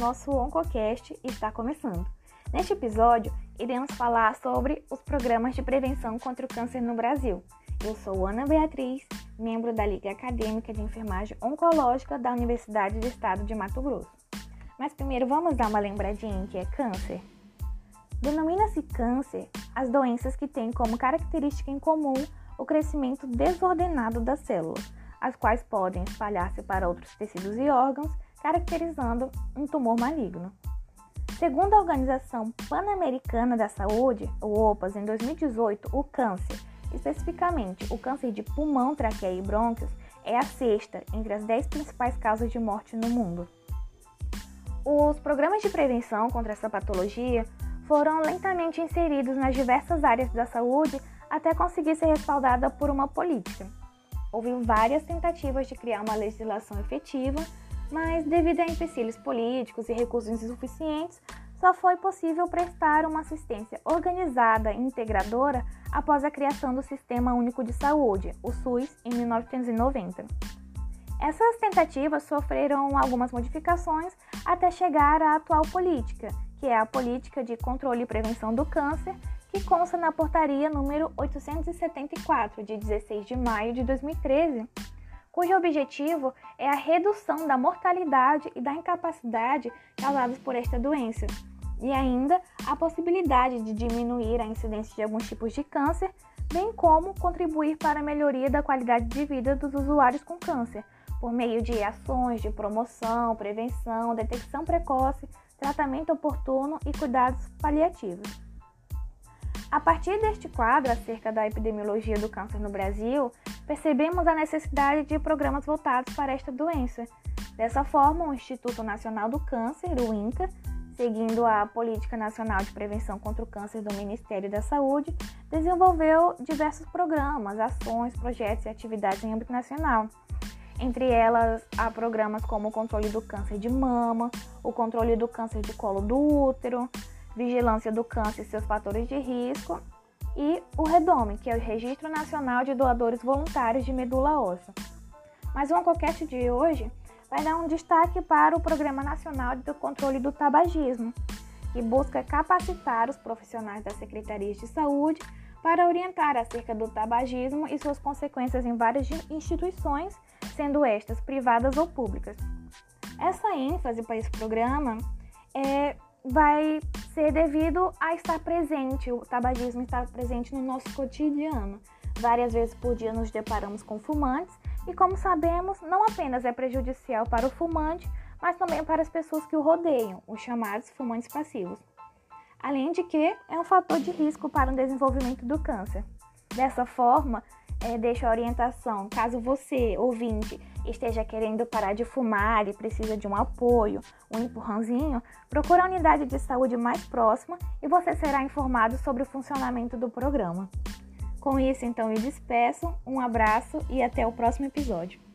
nosso OncoCast está começando. Neste episódio, iremos falar sobre os programas de prevenção contra o câncer no Brasil. Eu sou Ana Beatriz, membro da Liga Acadêmica de Enfermagem Oncológica da Universidade do Estado de Mato Grosso. Mas primeiro vamos dar uma lembradinha em que é câncer? Denomina-se câncer as doenças que têm como característica em comum o crescimento desordenado das células, as quais podem espalhar-se para outros tecidos e órgãos, caracterizando um tumor maligno. Segundo a Organização Pan-Americana da Saúde, o OPAS, em 2018, o câncer, especificamente o câncer de pulmão, traqueia e brônquios, é a sexta entre as 10 principais causas de morte no mundo. Os programas de prevenção contra essa patologia foram lentamente inseridos nas diversas áreas da saúde até conseguir ser respaldada por uma política. Houve várias tentativas de criar uma legislação efetiva, mas devido a empecilhos políticos e recursos insuficientes, só foi possível prestar uma assistência organizada e integradora após a criação do Sistema Único de Saúde, o SUS, em 1990. Essas tentativas sofreram algumas modificações até chegar à atual política, que é a Política de Controle e Prevenção do Câncer, que consta na portaria número 874, de 16 de maio de 2013, cujo objetivo é a redução da mortalidade e da incapacidade causadas por esta doença, e ainda a possibilidade de diminuir a incidência de alguns tipos de câncer, bem como contribuir para a melhoria da qualidade de vida dos usuários com câncer, por meio de ações de promoção, prevenção, detecção precoce, tratamento oportuno e cuidados paliativos. A partir deste quadro acerca da epidemiologia do câncer no Brasil, percebemos a necessidade de programas voltados para esta doença. Dessa forma, o Instituto Nacional do Câncer, o INCA, seguindo a Política Nacional de Prevenção contra o Câncer do Ministério da Saúde, desenvolveu diversos programas, ações, projetos e atividades em âmbito nacional. Entre elas, há programas como o controle do câncer de mama, o controle do câncer de colo do útero, vigilância do câncer e seus fatores de risco, e o REDOME, que é o Registro Nacional de Doadores Voluntários de Medula Óssea. Mas o Oncocast de hoje vai dar um destaque para o Programa Nacional de Controle do Tabagismo, que busca capacitar os profissionais das secretarias de saúde para orientar acerca do tabagismo e suas consequências em várias instituições sendo estas privadas ou públicas. Essa ênfase para esse programa é, vai ser devido a estar presente, o tabagismo estar presente no nosso cotidiano. Várias vezes por dia nos deparamos com fumantes e, como sabemos, não apenas é prejudicial para o fumante, mas também para as pessoas que o rodeiam, os chamados fumantes passivos. Além de que é um fator de risco para o desenvolvimento do câncer. Dessa forma, é, deixo a orientação, caso você, ouvinte, esteja querendo parar de fumar e precisa de um apoio, um empurrãozinho, procure a unidade de saúde mais próxima e você será informado sobre o funcionamento do programa. Com isso, então, me despeço, um abraço e até o próximo episódio.